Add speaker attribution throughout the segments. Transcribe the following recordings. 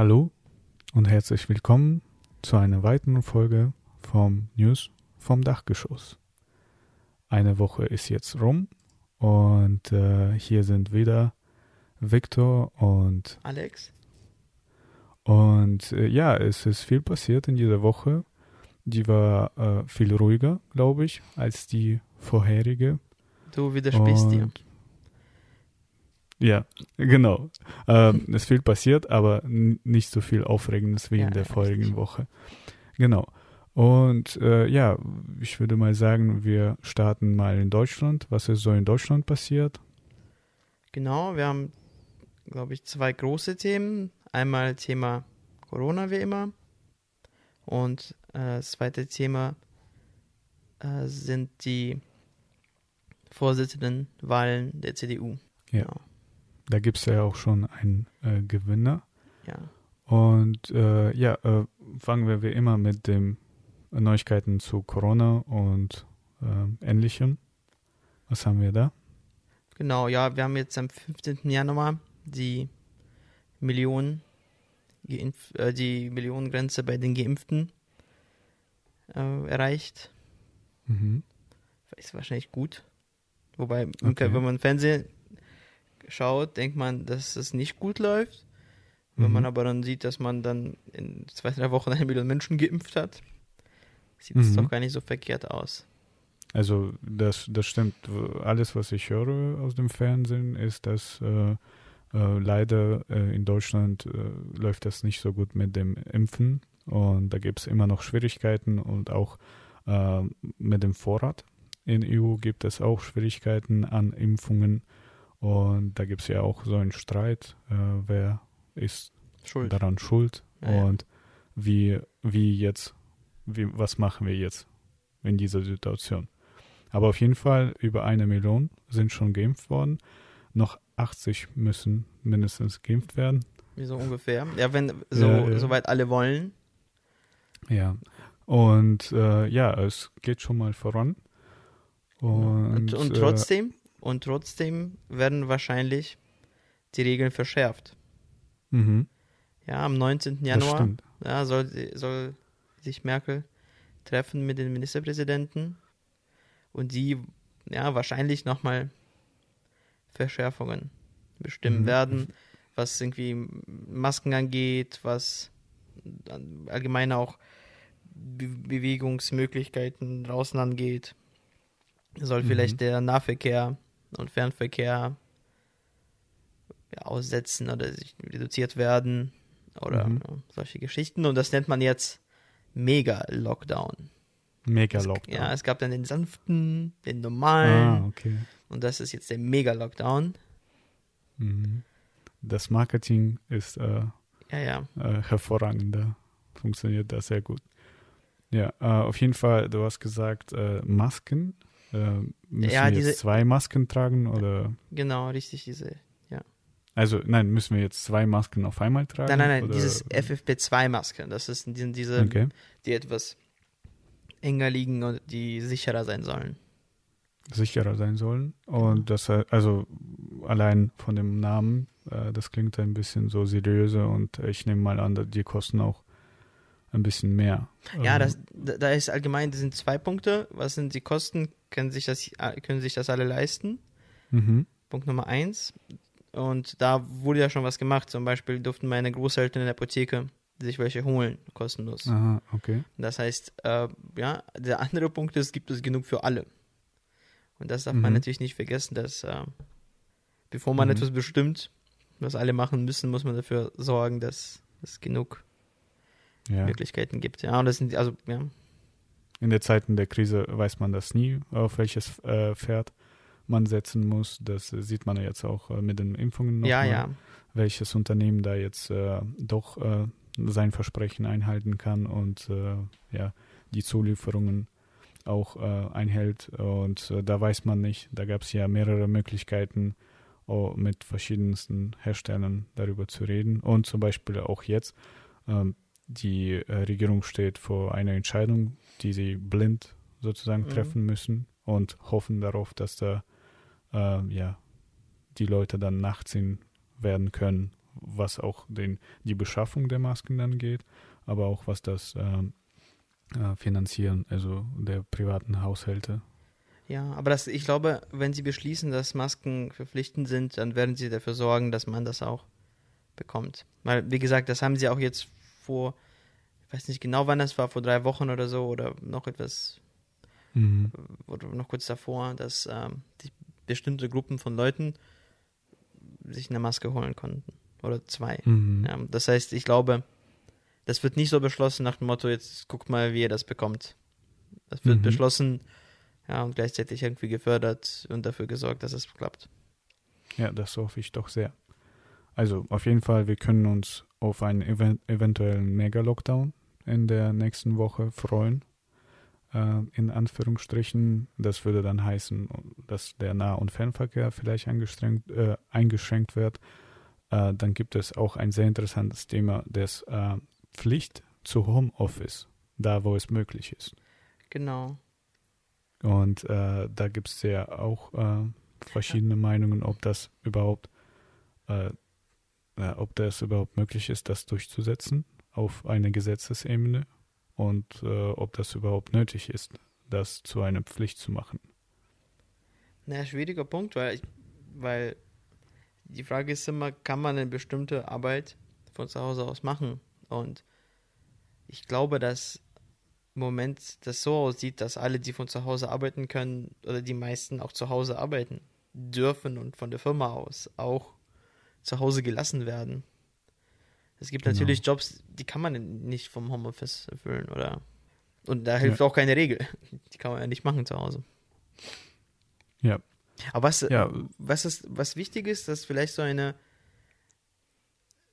Speaker 1: Hallo und herzlich willkommen zu einer weiteren Folge vom News vom Dachgeschoss. Eine Woche ist jetzt rum und äh, hier sind wieder Viktor und
Speaker 2: Alex.
Speaker 1: Und äh, ja, es ist viel passiert in dieser Woche. Die war äh, viel ruhiger, glaube ich, als die vorherige.
Speaker 2: Du widersprichst dir.
Speaker 1: Ja, genau. Ähm, es ist viel passiert, aber nicht so viel Aufregendes wie
Speaker 2: Ja,
Speaker 1: in der vorigen. Woche. Genau. Und äh, ja, ich würde mal sagen, wir starten mal in Deutschland. Was ist so in Deutschland passiert?
Speaker 2: Genau, wir haben, glaube ich, zwei große Themen. Einmal Thema Corona wie immer. Und äh, das zweite Thema äh, sind die Vorsitzendenwahlen der CDU.
Speaker 1: Ja.
Speaker 2: Genau.
Speaker 1: Da gibt es ja auch schon einen äh, Gewinner.
Speaker 2: Ja.
Speaker 1: Und äh, ja, äh, fangen wir wie immer mit den Neuigkeiten zu Corona und äh, Ähnlichem. Was haben wir da?
Speaker 2: Genau, ja, wir haben jetzt am 15. Januar die Millionen geimpf äh, die Millionengrenze bei den Geimpften äh, erreicht.
Speaker 1: Mhm.
Speaker 2: Ist wahrscheinlich gut. Wobei,
Speaker 1: Okay.
Speaker 2: wenn man Fernsehen schaut, denkt man, dass es nicht gut läuft. Wenn
Speaker 1: Mhm.
Speaker 2: man aber dann sieht, dass man dann in zwei, drei Wochen eine Million Menschen geimpft hat, sieht es
Speaker 1: Mhm.
Speaker 2: doch gar nicht so verkehrt aus.
Speaker 1: Also das, das stimmt. Alles, was ich höre aus dem Fernsehen, ist, dass äh, äh, leider äh, in Deutschland äh, läuft das nicht so gut mit dem Impfen und da gibt es immer noch Schwierigkeiten und auch äh, mit dem Vorrat. In EU gibt es auch Schwierigkeiten an Impfungen und da gibt es ja auch so einen Streit, äh, wer ist
Speaker 2: Schuld.
Speaker 1: daran schuld
Speaker 2: Ja, ja.
Speaker 1: und wie, wie jetzt, wie, was machen wir jetzt in dieser Situation. Aber auf jeden Fall über eine Million sind schon geimpft worden. Noch 80 müssen mindestens geimpft werden.
Speaker 2: Wie so ungefähr. Ja, wenn so,
Speaker 1: Ja, ja.
Speaker 2: soweit alle wollen.
Speaker 1: Ja. Und äh, ja, es geht schon mal voran. Und,
Speaker 2: Und, und
Speaker 1: äh,
Speaker 2: trotzdem, und trotzdem werden wahrscheinlich die Regeln verschärft.
Speaker 1: mhm,
Speaker 2: Ja, am 19.
Speaker 1: das
Speaker 2: Januar ja, soll, soll sich Merkel treffen mit den Ministerpräsidenten und die ja wahrscheinlich nochmal Verschärfungen bestimmen
Speaker 1: Mhm.
Speaker 2: werden, was irgendwie Masken angeht, was allgemein auch Be Bewegungsmöglichkeiten draußen angeht. Soll
Speaker 1: Mhm.
Speaker 2: vielleicht der Nahverkehr und Fernverkehr aussetzen oder sich reduziert werden oder
Speaker 1: Mhm.
Speaker 2: solche Geschichten. Und das nennt man jetzt Mega-Lockdown.
Speaker 1: Mega
Speaker 2: Es-
Speaker 1: Lockdown.
Speaker 2: Ja, es gab dann den sanften, den normalen
Speaker 1: ah, okay.
Speaker 2: und das ist jetzt der Mega-Lockdown.
Speaker 1: Mhm. Das Marketing ist äh,
Speaker 2: Ja, ja.
Speaker 1: äh, hervorragend. Da funktioniert das sehr gut. Ja, äh, auf jeden Fall, du hast gesagt, äh, Masken. Äh, müssen
Speaker 2: Ja,
Speaker 1: wir
Speaker 2: diese-
Speaker 1: jetzt zwei Masken tragen oder?
Speaker 2: Genau, richtig, diese.
Speaker 1: Also, nein, müssen wir jetzt zwei Masken auf einmal tragen?
Speaker 2: Nein, nein, nein,
Speaker 1: oder?
Speaker 2: dieses FFP2-Maske, das ist die, diese,
Speaker 1: Okay.
Speaker 2: die etwas enger liegen und die sicherer sein sollen.
Speaker 1: Sicherer sein sollen. Und
Speaker 2: Genau.
Speaker 1: das, äh, also allein von dem Namen, äh, das klingt ein bisschen so seriöser und ich nehme mal an, die kosten auch ein bisschen mehr.
Speaker 2: Ja,
Speaker 1: Ähm,
Speaker 2: das, da ist allgemein, das sind zwei Punkte. Was sind die Kosten? Können sich das, können sich das alle leisten?
Speaker 1: Mhm.
Speaker 2: Punkt Nummer eins. Und da wurde ja schon was gemacht. Zum Beispiel durften meine Großeltern in der Apotheke sich welche holen, kostenlos.
Speaker 1: Aha, okay.
Speaker 2: Das heißt, äh, ja, der andere Punkt ist, gibt es genug für alle. Und das darf man
Speaker 1: Mhm.
Speaker 2: natürlich nicht vergessen, dass äh, bevor man
Speaker 1: Mhm.
Speaker 2: etwas bestimmt, was alle machen müssen, muss man dafür sorgen, dass es genug
Speaker 1: Ja.
Speaker 2: Möglichkeiten gibt. Ja, und das sind, also, ja,
Speaker 1: In der Zeiten der Krise weiß man das nie, auf welches äh, Pferd man setzen muss. Das äh, sieht man jetzt auch äh, mit den Impfungen noch
Speaker 2: ja,
Speaker 1: mal,
Speaker 2: ja.
Speaker 1: welches Unternehmen da jetzt äh, doch äh, sein Versprechen einhalten kann und äh, ja, die Zulieferungen auch einhält. Und da weiß man nicht, da gab es ja mehrere Möglichkeiten, mit verschiedensten Herstellern darüber zu reden. Und zum Beispiel auch jetzt, ähm, die äh, Regierung steht vor einer Entscheidung, die sie blind sozusagen
Speaker 2: Mhm.
Speaker 1: treffen müssen und hoffen darauf, dass da äh, ja, die Leute dann nachziehen werden können, was auch den, die Beschaffung der Masken angeht, aber auch was das ähm, äh, Finanzieren, also der privaten Haushalte.
Speaker 2: Ja, aber das, ich glaube, wenn sie beschließen, dass Masken verpflichtend sind, dann werden sie dafür sorgen, dass man das auch bekommt. Weil, wie gesagt, das haben sie auch jetzt vor, ich weiß nicht genau wann das war, vor drei Wochen oder so oder noch etwas, mhm. oder noch kurz davor, dass ähm, bestimmte Gruppen von Leuten sich eine Maske holen konnten. Oder zwei. Mhm. Ja, das heißt, ich glaube, das wird nicht so beschlossen nach dem Motto, jetzt guckt mal, wie ihr das bekommt. Das wird mhm. beschlossen, ja, und gleichzeitig irgendwie gefördert und dafür gesorgt, dass es klappt.
Speaker 1: Ja, das hoffe ich doch sehr. Also auf jeden Fall, wir können uns auf einen event eventuellen Mega-Lockdown in der nächsten Woche freuen. Äh, in Anführungsstrichen. Das würde dann heißen, dass der Nah- und Fernverkehr vielleicht äh, eingeschränkt wird. Äh, dann gibt es auch ein sehr interessantes Thema des äh, Pflicht zu Homeoffice, da wo es möglich ist.
Speaker 2: Genau.
Speaker 1: Und äh, da gibt es ja auch äh, verschiedene ja. Meinungen, ob das überhaupt, äh, äh, ob das überhaupt möglich ist, das durchzusetzen auf einer Gesetzesebene und äh, ob das überhaupt nötig ist, das zu einer Pflicht zu machen.
Speaker 2: Naja, schwieriger Punkt, weil, ich, weil die Frage ist immer, kann man eine bestimmte Arbeit von zu Hause aus machen? Und ich glaube, dass im Moment das so aussieht, dass alle, die von zu Hause arbeiten können, oder die meisten auch zu Hause arbeiten dürfen und von der Firma aus auch zu Hause gelassen werden. Es gibt genau. natürlich Jobs, die kann man nicht vom Homeoffice erfüllen, oder? Und da hilft ja. auch keine Regel. Die kann man ja nicht machen zu Hause.
Speaker 1: Ja.
Speaker 2: Aber was, ja. was, ist, was wichtig ist, dass vielleicht so eine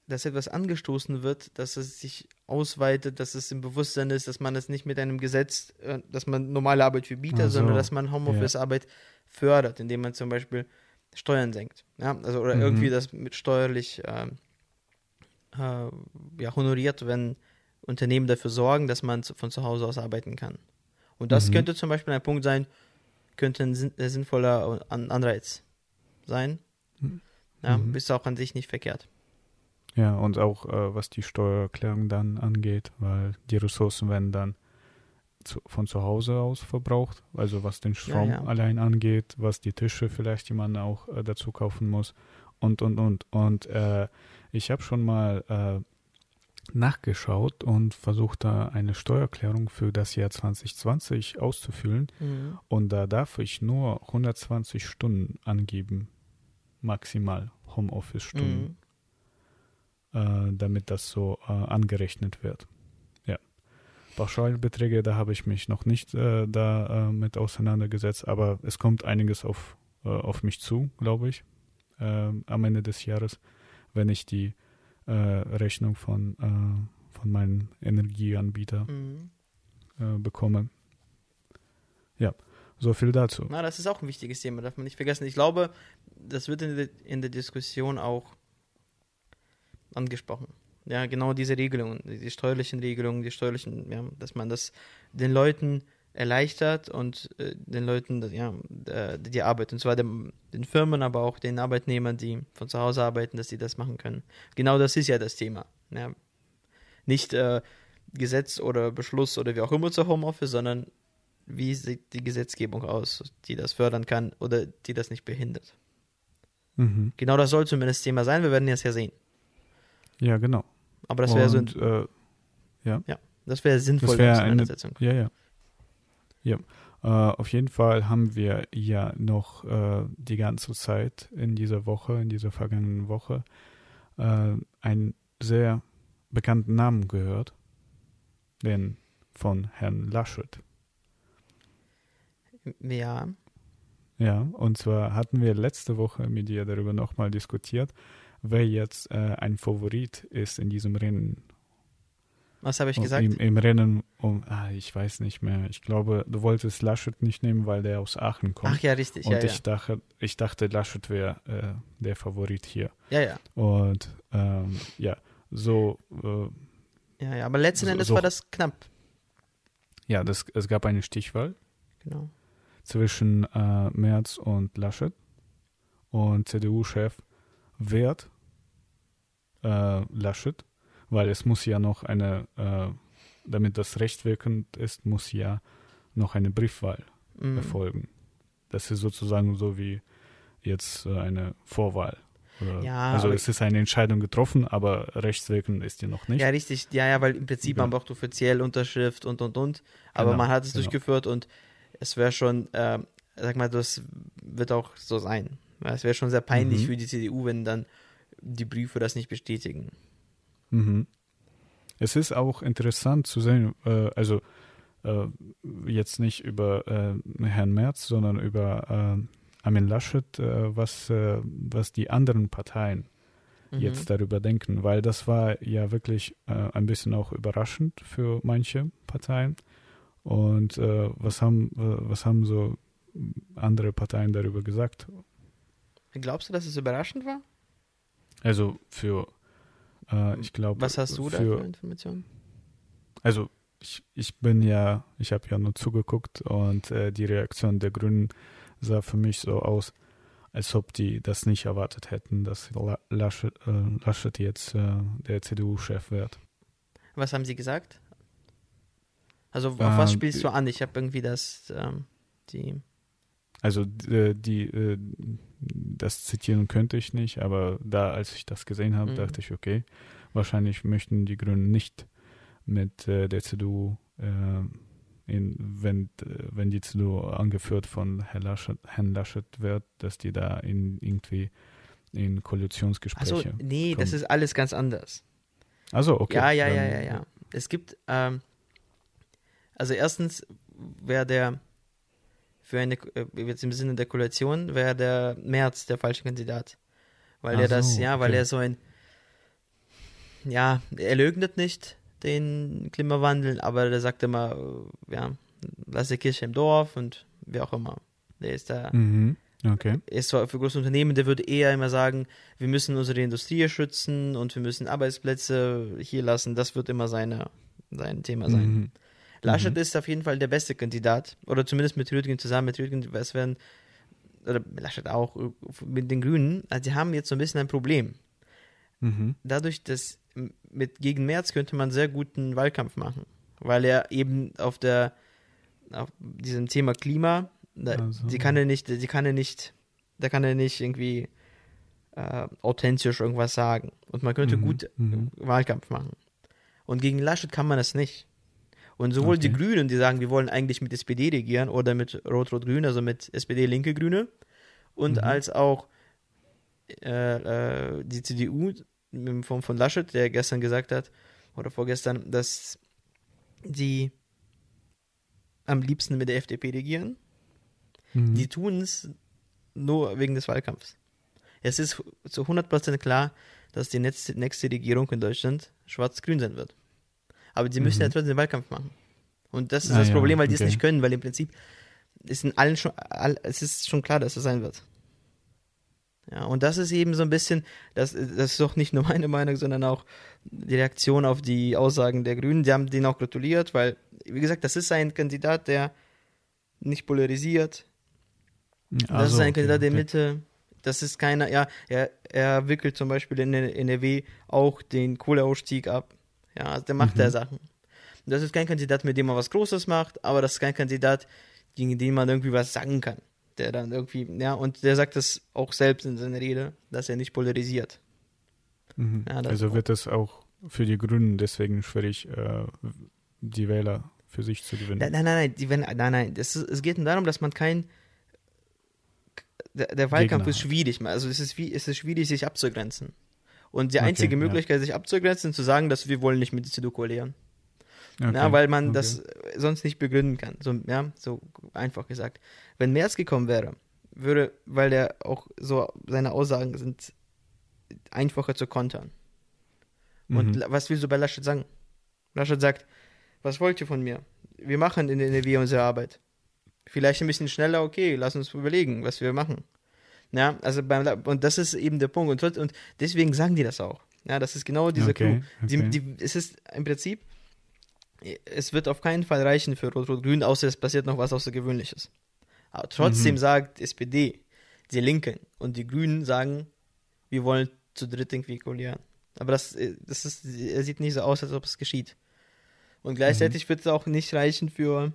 Speaker 2: dass etwas angestoßen wird, dass es sich ausweitet, dass es im Bewusstsein ist, dass man es nicht mit einem Gesetz, äh, dass man normale Arbeit verbietet, so. sondern dass man Homeoffice-Arbeit ja. fördert, indem man zum Beispiel Steuern senkt. Ja, also oder mhm. irgendwie das mit steuerlich äh, äh, ja, honoriert, wenn Unternehmen dafür sorgen, dass man von zu Hause aus arbeiten kann. Und das mhm. könnte zum Beispiel ein Punkt sein, könnte ein sinnvoller Anreiz sein. Ja, mhm. ist auch an sich nicht verkehrt.
Speaker 1: Ja, und auch äh, was die Steuererklärung dann angeht, weil die Ressourcen werden dann zu, von zu Hause aus verbraucht, also was den Strom ja, ja. allein angeht, was die Tische vielleicht jemand auch äh, dazu kaufen muss und, und, und. Und äh, ich habe schon mal äh, nachgeschaut und versucht da eine Steuererklärung für das Jahr 2020 auszufüllen mhm. und da darf ich nur 120 Stunden angeben, maximal Homeoffice-Stunden. Mhm äh, damit das so äh, angerechnet wird. Pauschalbeträge, da habe ich mich noch nicht äh, da äh, mit auseinandergesetzt, aber es kommt einiges auf, äh, auf mich zu, glaube ich, äh, am Ende des Jahres, wenn ich die Rechnung von, von meinem Energieanbieter mhm. bekomme. Ja, so viel dazu.
Speaker 2: Na, das ist auch ein wichtiges Thema, darf man nicht vergessen. Ich glaube, das wird in der, in der Diskussion auch angesprochen. Ja, genau diese Regelungen, die steuerlichen Regelungen, die steuerlichen, ja, dass man das den Leuten erleichtert und äh, den Leuten ja, äh, die Arbeit, und zwar dem, den Firmen, aber auch den Arbeitnehmern, die von zu Hause arbeiten, dass sie das machen können. Genau das ist ja das Thema. Ja. Nicht äh, Gesetz oder Beschluss oder wie auch immer zu Homeoffice, sondern wie sieht die Gesetzgebung aus, die das fördern kann oder die das nicht behindert. Mhm. Genau das soll zumindest Thema sein, wir werden es ja sehen.
Speaker 1: Ja, genau.
Speaker 2: Aber das wäre so ein,
Speaker 1: äh, ja.
Speaker 2: ja, das wäre sinnvoll
Speaker 1: das wär eine Ja, ja. Ja. Uh, auf jeden Fall haben wir ja noch uh, die ganze Zeit in dieser Woche, in dieser vergangenen Woche, uh, einen sehr bekannten Namen gehört, den von Herrn Laschet.
Speaker 2: Ja.
Speaker 1: Ja, und zwar hatten wir letzte Woche mit dir darüber nochmal diskutiert wer jetzt äh, ein Favorit ist in diesem Rennen.
Speaker 2: Was habe ich gesagt?
Speaker 1: Im, Im, Rennen um, ah, ich weiß nicht mehr. Ich glaube, du wolltest Laschet nicht nehmen, weil der aus Aachen kommt.
Speaker 2: Ach ja, richtig.
Speaker 1: Und
Speaker 2: ja,
Speaker 1: ich,
Speaker 2: ja.
Speaker 1: Dachte, ich dachte, Laschet wäre äh, der Favorit hier.
Speaker 2: Ja, ja.
Speaker 1: Und ähm, ja, so.
Speaker 2: Äh, ja, ja, aber letzten Endes so, war das knapp.
Speaker 1: Ja, das, es gab eine Stichwahl.
Speaker 2: Genau.
Speaker 1: Zwischen äh, Merz und Laschet. Und CDU-Chef wird äh, Laschet, weil es muss ja noch eine, äh, damit das rechtwirkend ist, muss ja noch eine Briefwahl
Speaker 2: Mhm.
Speaker 1: erfolgen. Das ist sozusagen so wie jetzt äh, eine Vorwahl. Oder,
Speaker 2: Ja,
Speaker 1: also es ist eine Entscheidung getroffen, aber rechtswirkend ist die noch nicht.
Speaker 2: Ja, richtig. Ja, ja, weil im Prinzip
Speaker 1: Ja.
Speaker 2: man braucht offiziell Unterschrift und und und. Aber
Speaker 1: Genau,
Speaker 2: man hat es
Speaker 1: genau.
Speaker 2: durchgeführt und es wäre schon, äh, sag mal, das wird auch so sein. Es wäre schon sehr peinlich
Speaker 1: Mhm.
Speaker 2: für die CDU, wenn dann die Briefe das nicht bestätigen.
Speaker 1: Mhm. Es ist auch interessant zu sehen, äh, also äh, jetzt nicht über äh, Herrn Merz, sondern über äh, Armin Laschet, äh, was, äh, was die anderen Parteien
Speaker 2: Mhm.
Speaker 1: jetzt darüber denken, weil das war ja wirklich ein bisschen auch überraschend für manche Parteien. Und was haben äh, was haben so andere Parteien darüber gesagt?
Speaker 2: Glaubst du, dass es überraschend war?
Speaker 1: Also für äh, ich glaube
Speaker 2: Was hast du da für
Speaker 1: für
Speaker 2: Informationen?
Speaker 1: also ich, ich bin ja, ich habe ja nur zugeguckt und äh, die Reaktion der Grünen sah für mich so aus, als ob die das nicht erwartet hätten, dass La Laschet, äh, Laschet jetzt äh, der CDU-Chef wird.
Speaker 2: Was haben sie gesagt? Also auf
Speaker 1: Ähm,
Speaker 2: was spielst du an? Ich habe irgendwie das, ähm, die,
Speaker 1: Also äh, die, äh, das zitieren könnte ich nicht, aber da, als ich das gesehen habe,
Speaker 2: Mhm.
Speaker 1: dachte ich, okay, wahrscheinlich möchten die Grünen nicht mit äh, der CDU, äh, in, wenn, wenn die CDU angeführt von Herrn Laschet, Herrn Laschet wird, dass die da in, irgendwie in Koalitionsgespräche.
Speaker 2: Achso, nee, das
Speaker 1: kommen.
Speaker 2: ist alles ganz anders.
Speaker 1: Also okay.
Speaker 2: ja, ja, ja, ja, ja. Es gibt, ähm, also erstens wäre der, für eine, äh, jetzt im Sinne der Koalition, wäre der März der falsche Kandidat. Weil
Speaker 1: Ach
Speaker 2: er das,
Speaker 1: so,
Speaker 2: ja, weil
Speaker 1: okay.
Speaker 2: er so ein, ja, er leugnet nicht den Klimawandel, aber der sagt immer, äh, ja, lass die Kirche im Dorf und wie auch immer. Der ist da,
Speaker 1: Mhm. Okay.
Speaker 2: er ist zwar für große Unternehmen, der würde eher immer sagen, wir müssen unsere Industrie schützen und wir müssen Arbeitsplätze hier lassen. Das wird immer seine, sein Thema sein.
Speaker 1: Mhm.
Speaker 2: Laschet
Speaker 1: Mhm.
Speaker 2: ist auf jeden Fall der beste Kandidat. Oder zumindest mit Rüdigen zusammen. Mit Rüdigen, es werden, oder Laschet auch, mit den Grünen. Also die haben jetzt so ein bisschen ein Problem.
Speaker 1: Mhm.
Speaker 2: Dadurch, dass mit gegen März könnte man sehr guten Wahlkampf machen. Weil er eben auf der, auf diesem Thema Klima, da,
Speaker 1: Also.
Speaker 2: die kann er nicht, die kann er nicht, da kann er nicht irgendwie äh, authentisch irgendwas sagen. Und man könnte
Speaker 1: Mhm,
Speaker 2: gut
Speaker 1: mhm.
Speaker 2: Wahlkampf machen. Und gegen Laschet kann man das nicht. Und sowohl die
Speaker 1: Okay.
Speaker 2: Grünen, die sagen, wir wollen eigentlich mit SPD regieren oder mit Rot-Rot-Grün, also mit SPD, Linke, Grüne, und
Speaker 1: Mhm.
Speaker 2: als auch äh, äh, die CDU in Form von Laschet, der gestern gesagt hat, oder vorgestern, dass die am liebsten mit der FDP regieren.
Speaker 1: Mhm.
Speaker 2: Die tun es nur wegen des Wahlkampfs. Es ist zu 100% klar, dass die nächste, nächste Regierung in Deutschland schwarz-grün sein wird. Aber die müssen
Speaker 1: Mhm.
Speaker 2: ja trotzdem den Wahlkampf machen. Und das ist
Speaker 1: Ah,
Speaker 2: das
Speaker 1: ja,
Speaker 2: Problem, weil die
Speaker 1: okay.
Speaker 2: es nicht können, weil im Prinzip ist in allen schon, all, es ist schon klar, dass es sein wird. Ja, und das ist eben so ein bisschen, das, das ist doch nicht nur meine Meinung, sondern auch die Reaktion auf die Aussagen der Grünen. Die haben denen auch gratuliert, weil, wie gesagt, das ist ein Kandidat, der nicht polarisiert, das
Speaker 1: Also,
Speaker 2: ist ein
Speaker 1: okay,
Speaker 2: Kandidat der
Speaker 1: okay.
Speaker 2: Mitte. Das ist keiner, ja, er, er wickelt zum Beispiel in NRW auch den Kohleausstieg ab. Ja, also der macht
Speaker 1: Mhm.
Speaker 2: da Sachen. Das ist kein Kandidat, mit dem man was Großes macht, aber das ist kein Kandidat, gegen den man irgendwie was sagen kann. Der dann irgendwie, ja, und der sagt das auch selbst in seiner Rede, dass er nicht polarisiert.
Speaker 1: Mhm.
Speaker 2: Ja, das
Speaker 1: also wird es auch für die Grünen deswegen schwierig, äh, die Wähler für sich zu gewinnen.
Speaker 2: Nein, nein, nein, die, wenn, nein, nein. Das ist, es geht darum, dass man kein. Der, der Wahlkampf
Speaker 1: Gegner
Speaker 2: ist schwierig. Also es ist, es ist schwierig, sich abzugrenzen. Und die
Speaker 1: Okay,
Speaker 2: einzige
Speaker 1: ja.
Speaker 2: Möglichkeit, sich abzugrenzen, ist zu sagen, dass wir wollen nicht mit der CDU koalieren.
Speaker 1: Okay,
Speaker 2: Ja, weil man
Speaker 1: okay.
Speaker 2: das sonst nicht begründen kann. So, ja, so einfach gesagt. Wenn Merz gekommen wäre, würde, weil er auch so, seine Aussagen sind einfacher zu kontern. Und
Speaker 1: Mhm.
Speaker 2: Was willst du bei Laschet sagen? Laschet sagt, was wollt ihr von mir? Wir machen in NRW unsere Arbeit. Vielleicht ein bisschen schneller, okay, lass uns überlegen, was wir machen. Ja, also beim und das ist eben der Punkt. Und, und deswegen sagen die das auch. Ja, das ist genau dieser
Speaker 1: Okay,
Speaker 2: Clou. Die,
Speaker 1: okay.
Speaker 2: die, es ist im Prinzip, es wird auf keinen Fall reichen für Rot-Rot-Grün, außer es passiert noch was Außergewöhnliches. Aber trotzdem
Speaker 1: Mhm.
Speaker 2: sagt SPD, die Linken und die Grünen sagen, wir wollen zu dritt irgendwie koalieren. Aber das, äh, das ist, er sieht nicht so aus, als ob es geschieht. Und gleichzeitig mhm. wird es auch nicht reichen für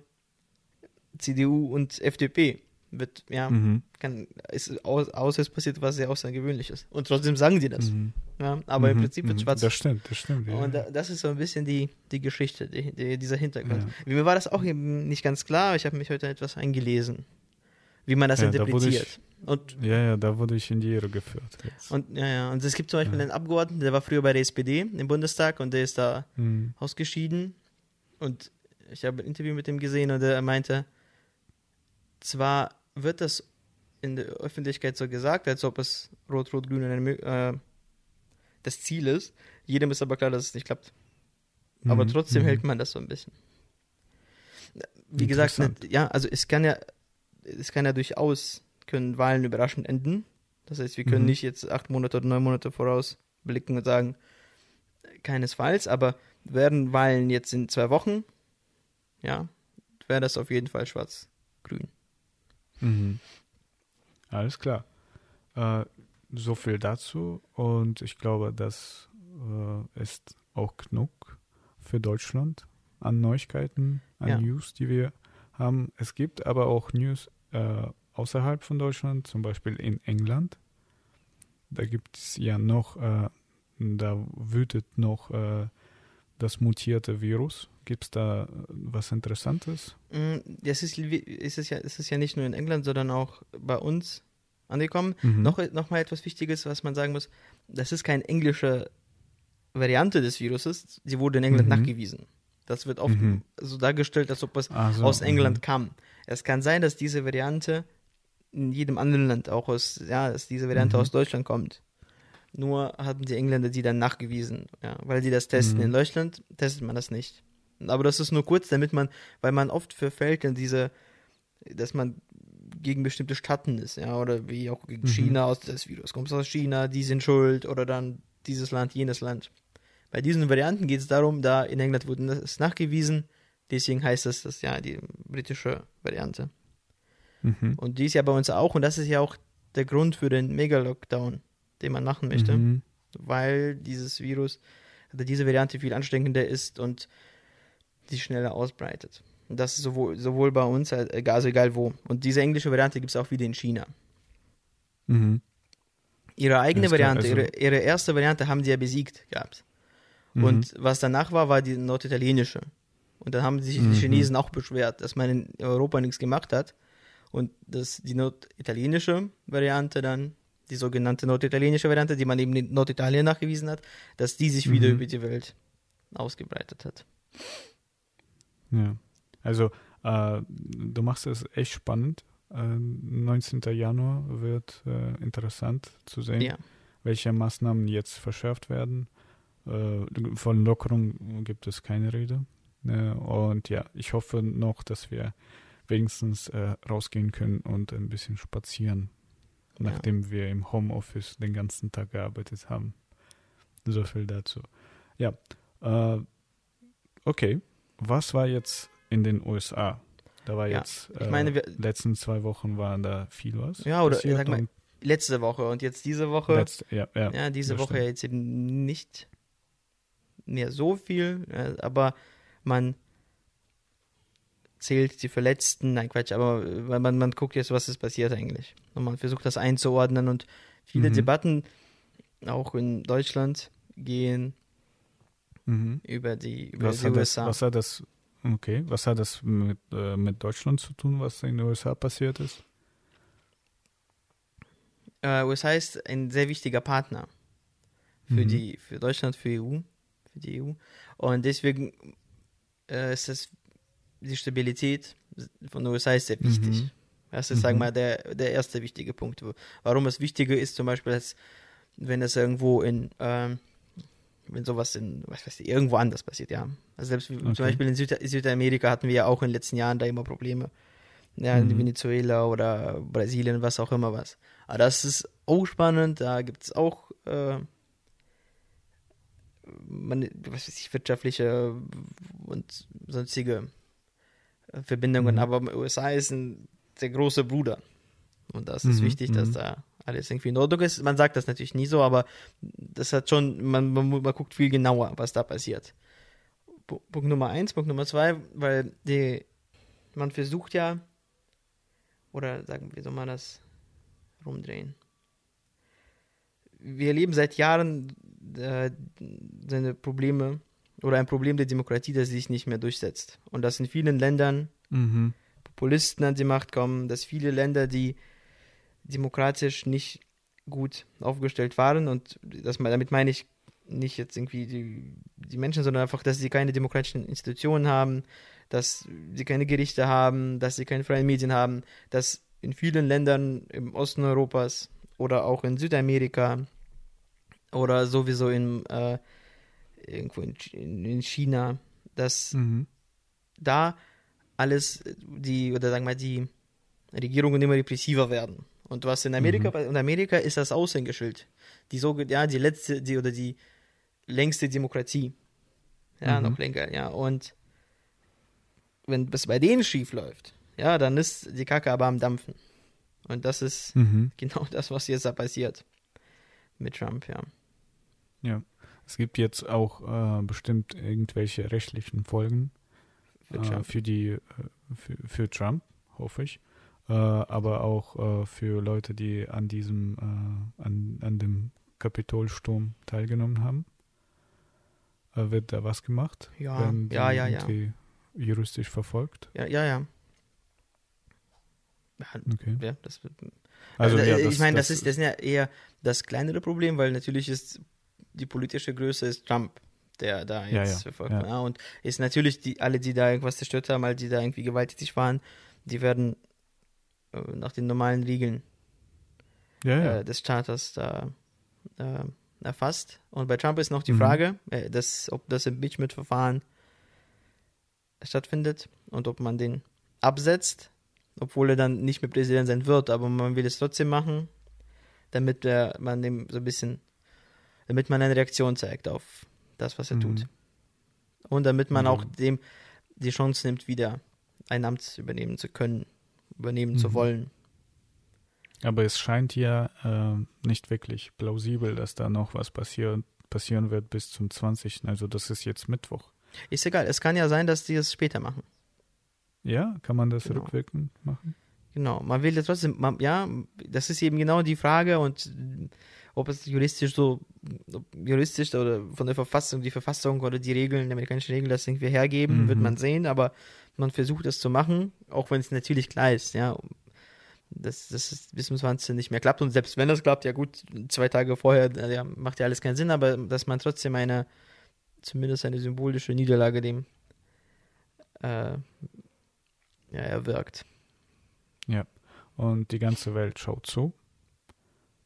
Speaker 2: CDU und FDP. Wird, ja, mhm. kann, ist aus, außer es passiert was sehr Außergewöhnliches. Und trotzdem sagen die das. Mhm. Ja, aber im mhm. Prinzip wird
Speaker 1: mhm. schwarz. Das stimmt, das stimmt.
Speaker 2: Ja. Und das ist so ein bisschen die, die Geschichte, die, die, dieser Hintergrund. Ja. Mir war das auch eben nicht ganz klar. Ich habe mich heute etwas eingelesen, wie man das ja, interpretiert.
Speaker 1: Da ich, und, ja, ja, da wurde ich in die Irre geführt.
Speaker 2: Jetzt. Und, ja, ja, und es gibt zum Beispiel einen Abgeordneten, der war früher bei der SPD im Bundestag und der ist da mhm. ausgeschieden. Und ich habe ein Interview mit ihm gesehen und er meinte, zwar wird das in der Öffentlichkeit so gesagt, als ob es Rot-Rot-Grün äh, das Ziel ist. Jedem ist aber klar, dass es nicht klappt. Aber mhm. trotzdem mhm. hält man das so ein bisschen. Wie gesagt, ja, also es kann ja, es kann ja durchaus, können Wahlen überraschend enden. Das heißt, wir können mhm. nicht jetzt acht Monate oder neun Monate vorausblicken und sagen, keinesfalls, aber werden Wahlen jetzt in zwei Wochen, ja, wäre das auf jeden Fall schwarz-grün.
Speaker 1: Mhm. Alles klar. Äh, so viel dazu und ich glaube, das äh, ist auch genug für Deutschland an Neuigkeiten, an ja. News, die wir haben. Es gibt aber auch News äh, außerhalb von Deutschland, zum Beispiel in England. Da gibt es ja noch, äh, da wütet noch äh, das mutierte Virus. Gibt es da was Interessantes?
Speaker 2: Mm, das ist, ist, es ja, ist es ja nicht nur in England, sondern auch bei uns angekommen. Mhm. Noch, noch mal etwas Wichtiges, was man sagen muss, das ist keine englische Variante des Viruses, sie wurde in England mhm. nachgewiesen. Das wird oft mhm. so dargestellt, als ob es so, aus England mhm. kam. Es kann sein, dass diese Variante in jedem anderen Land auch aus, ja, dass diese Variante mhm. aus Deutschland kommt. Nur haben die Engländer die dann nachgewiesen, ja, weil die das testen. Mhm. In Deutschland testet man das nicht. Aber das ist nur kurz, damit man, weil man oft verfällt in diese, dass man gegen bestimmte Staaten ist, ja, oder wie auch gegen mhm. China aus das Virus kommt aus China, die sind schuld oder dann dieses Land, jenes Land. Bei diesen Varianten geht es darum, da in England wurde es nachgewiesen, deswegen heißt es das ja die britische Variante. Mhm. Und die ist ja bei uns auch, und das ist ja auch der Grund für den Mega-Lockdown den man machen möchte, mhm. weil dieses Virus, also diese Variante viel ansteckender ist und sich schneller ausbreitet. Und das ist sowohl, sowohl bei uns, also egal wo. Und diese englische Variante gibt es auch wieder in China. Mhm. Ihre eigene Variante, also ihre, ihre erste Variante haben sie ja besiegt gehabt. Mhm. Und was danach war, war die norditalienische. Und dann haben sich die mhm. Chinesen auch beschwert, dass man in Europa nichts gemacht hat. Und dass die norditalienische Variante dann die sogenannte norditalienische Variante, die man eben in Norditalien nachgewiesen hat, dass die sich mhm. wieder über die Welt ausgebreitet hat.
Speaker 1: Ja, also äh, du machst es echt spannend. Äh, 19. Januar wird äh, interessant zu sehen, ja. welche Maßnahmen jetzt verschärft werden. Äh, von Lockerung gibt es keine Rede. Äh, und ja, ich hoffe noch, dass wir wenigstens äh, rausgehen können und ein bisschen spazieren nachdem ja. wir im Homeoffice den ganzen Tag gearbeitet haben. So viel dazu. Ja, äh, okay. Was war jetzt in den USA? Da war ja, jetzt, äh, ich meine, wir, letzten zwei Wochen war da viel was.
Speaker 2: Ja, oder sag mal, letzte Woche und jetzt diese Woche.
Speaker 1: Letzt, ja, ja,
Speaker 2: ja, diese Woche stimmt. jetzt eben nicht mehr so viel, äh, aber man zählt die Verletzten, nein Quatsch, aber weil man, man guckt jetzt, was ist passiert eigentlich. Und man versucht das einzuordnen und viele mhm. Debatten, auch in Deutschland, gehen mhm. über die, über
Speaker 1: was
Speaker 2: die USA.
Speaker 1: Das, was hat das, okay, was hat das mit, äh, mit Deutschland zu tun, was in den USA passiert ist?
Speaker 2: Äh, USA ist ein sehr wichtiger Partner für mhm. die, für Deutschland, für EU, für die EU. Und deswegen äh, ist es die Stabilität von den USA ist sehr wichtig. Mhm. Das ist, mhm. sagen wir mal, der, der erste wichtige Punkt. Warum es wichtiger ist, zum Beispiel, als wenn es irgendwo in, ähm, wenn sowas in, was weiß ich, irgendwo anders passiert, ja. Also selbst okay. zum Beispiel in Süd Südamerika hatten wir ja auch in den letzten Jahren da immer Probleme. Ja, in mhm. Venezuela oder Brasilien, was auch immer was. Aber das ist auch spannend, da gibt es auch äh, man, was weiß ich, wirtschaftliche und sonstige Verbindungen, mhm. aber USA ist ein der große Bruder. Und das ist mhm. wichtig, dass mhm. da alles irgendwie in Ordnung ist. Man sagt das natürlich nie so, aber das hat schon, man, man, man guckt viel genauer, was da passiert. Punkt Nummer eins, Punkt Nummer zwei, weil die, man versucht ja, oder sagen, wie soll man das rumdrehen? Wir erleben seit Jahren äh, seine Probleme oder ein Problem der Demokratie, das sich nicht mehr durchsetzt. Und das in vielen Ländern
Speaker 1: Mhm.
Speaker 2: Populisten an die Macht kommen, dass viele Länder, die demokratisch nicht gut aufgestellt waren und das, damit meine ich nicht jetzt irgendwie die, die Menschen, sondern einfach, dass sie keine demokratischen Institutionen haben, dass sie keine Gerichte haben, dass sie keine freien Medien haben, dass in vielen Ländern im Osten Europas oder auch in Südamerika oder sowieso in äh, irgendwo in, in China, dass
Speaker 1: Mhm.
Speaker 2: da alles die, oder sagen wir mal, die Regierungen immer repressiver werden. Und was in Amerika,
Speaker 1: Mhm.
Speaker 2: in Amerika ist das Aushängeschild. Die so, ja, die letzte, die oder die längste Demokratie. Ja,
Speaker 1: Mhm.
Speaker 2: noch länger, ja. Und wenn es bei denen schief läuft, ja, dann ist die Kacke aber am Dampfen. Und das ist
Speaker 1: Mhm.
Speaker 2: genau das, was jetzt da passiert. Mit Trump, ja.
Speaker 1: Es gibt jetzt auch äh, bestimmt irgendwelche rechtlichen Folgen
Speaker 2: Für
Speaker 1: äh,
Speaker 2: Trump.
Speaker 1: für die äh, für, für Trump, hoffe ich. Äh, aber auch äh, für Leute, die an diesem an, an dem Kapitolsturm teilgenommen haben. Wird da was gemacht?
Speaker 2: Ja,
Speaker 1: Werden
Speaker 2: ja, ja, ja.
Speaker 1: juristisch verfolgt?
Speaker 2: Ja, ja, ja.
Speaker 1: Okay.
Speaker 2: ja das wird
Speaker 1: Also,
Speaker 2: Also,
Speaker 1: ja, das,
Speaker 2: ich meine, das, ist, das ist ja eher das kleinere Problem, weil natürlich ist die politische Größe ist Trump, der da jetzt
Speaker 1: ja,
Speaker 2: verfolgt wird. Und ist natürlich die, alle, die da irgendwas zerstört haben, alle, die da irgendwie gewalttätig waren, die werden äh, nach den normalen Regeln äh, des Staates da äh, erfasst. Und bei Trump ist noch die
Speaker 1: Mhm.
Speaker 2: Frage, äh, dass, ob das Impeachment-Verfahren stattfindet und ob man den absetzt, obwohl er dann nicht mehr Präsident sein wird, aber man will es trotzdem machen, damit der, man dem so ein bisschen, damit man eine Reaktion zeigt auf das, was er
Speaker 1: Mhm.
Speaker 2: tut. Und damit man
Speaker 1: Mhm.
Speaker 2: auch dem die Chance nimmt, wieder ein Amt übernehmen zu können, übernehmen zu
Speaker 1: Mhm.
Speaker 2: wollen.
Speaker 1: Aber es scheint ja äh, nicht wirklich plausibel, dass da noch was passieren, passieren wird bis zum 20. Also das ist jetzt Mittwoch.
Speaker 2: Ist egal, es kann ja sein, dass die es später machen.
Speaker 1: Ja, kann man das
Speaker 2: Genau.
Speaker 1: rückwirkend machen?
Speaker 2: Genau, man will ja trotzdem, man, ja, das ist eben genau die Frage und ob es juristisch so, ob juristisch oder von der Verfassung, die Verfassung oder die Regeln, die amerikanischen Regeln das irgendwie hergeben,
Speaker 1: Mhm.
Speaker 2: wird man sehen, aber man versucht es zu machen, auch wenn es natürlich klar ist, ja, dass das ist bis zum 20. nicht mehr klappt und selbst wenn das klappt, ja gut, zwei Tage vorher, äh, ja, macht ja alles keinen Sinn, aber dass man trotzdem eine, zumindest eine symbolische Niederlage dem äh, ja, erwirkt.
Speaker 1: Und die ganze Welt schaut zu,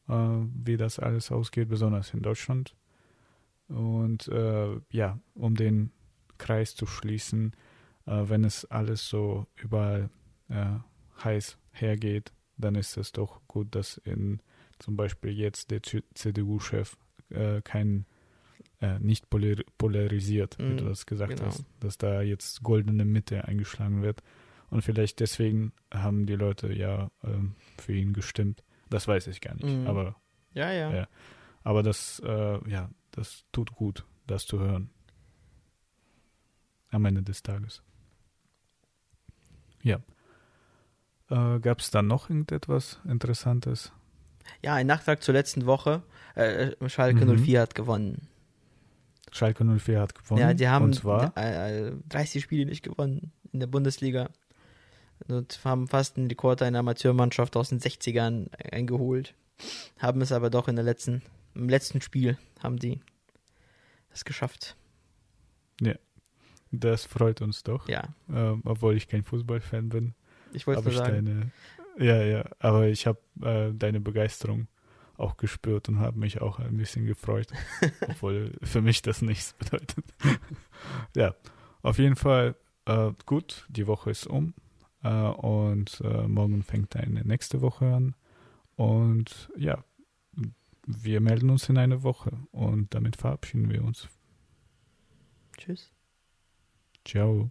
Speaker 1: wie das alles ausgeht, besonders in Deutschland. Und äh, ja, um den Kreis zu schließen, äh, wenn es alles so überall äh, heiß hergeht, dann ist es doch gut, dass in zum Beispiel jetzt der Ch- CDU-Chef äh, kein äh, nicht polar polarisiert, wie du
Speaker 2: Mm,
Speaker 1: das gesagt
Speaker 2: genau.
Speaker 1: hast, dass da jetzt goldene Mitte eingeschlagen wird. Und vielleicht deswegen haben die Leute ja ähm, für ihn gestimmt. Das weiß ich gar nicht.
Speaker 2: Mhm.
Speaker 1: Aber,
Speaker 2: Ja, ja.
Speaker 1: Ja. aber das, äh, ja, das tut gut, das zu hören. Am Ende des Tages. Ja. Äh, Gab es da noch irgendetwas Interessantes?
Speaker 2: Ja, ein Nachtrag zur letzten Woche. Äh, Schalke
Speaker 1: Mhm.
Speaker 2: 04 hat gewonnen.
Speaker 1: Schalke 04 hat gewonnen.
Speaker 2: Ja, die haben
Speaker 1: Und zwar,
Speaker 2: äh, äh, 30 Spiele nicht gewonnen in der Bundesliga. Und haben fast einen Rekord einer Amateurmannschaft aus den 60ern eingeholt. Haben es aber doch in der letzten, im letzten Spiel haben die es geschafft.
Speaker 1: das freut uns doch.
Speaker 2: Ja,
Speaker 1: Ähm, obwohl ich kein Fußballfan bin.
Speaker 2: ich wollte nur sagen.
Speaker 1: deine. Ja, ja, aber ich habe äh, deine Begeisterung auch gespürt und habe mich auch ein bisschen gefreut, obwohl für mich das nichts bedeutet. ja, auf jeden Fall äh, gut, die Woche ist um und äh, morgen fängt eine nächste Woche an und ja, wir melden uns in einer Woche und damit verabschieden wir uns.
Speaker 2: Tschüss.
Speaker 1: Ciao.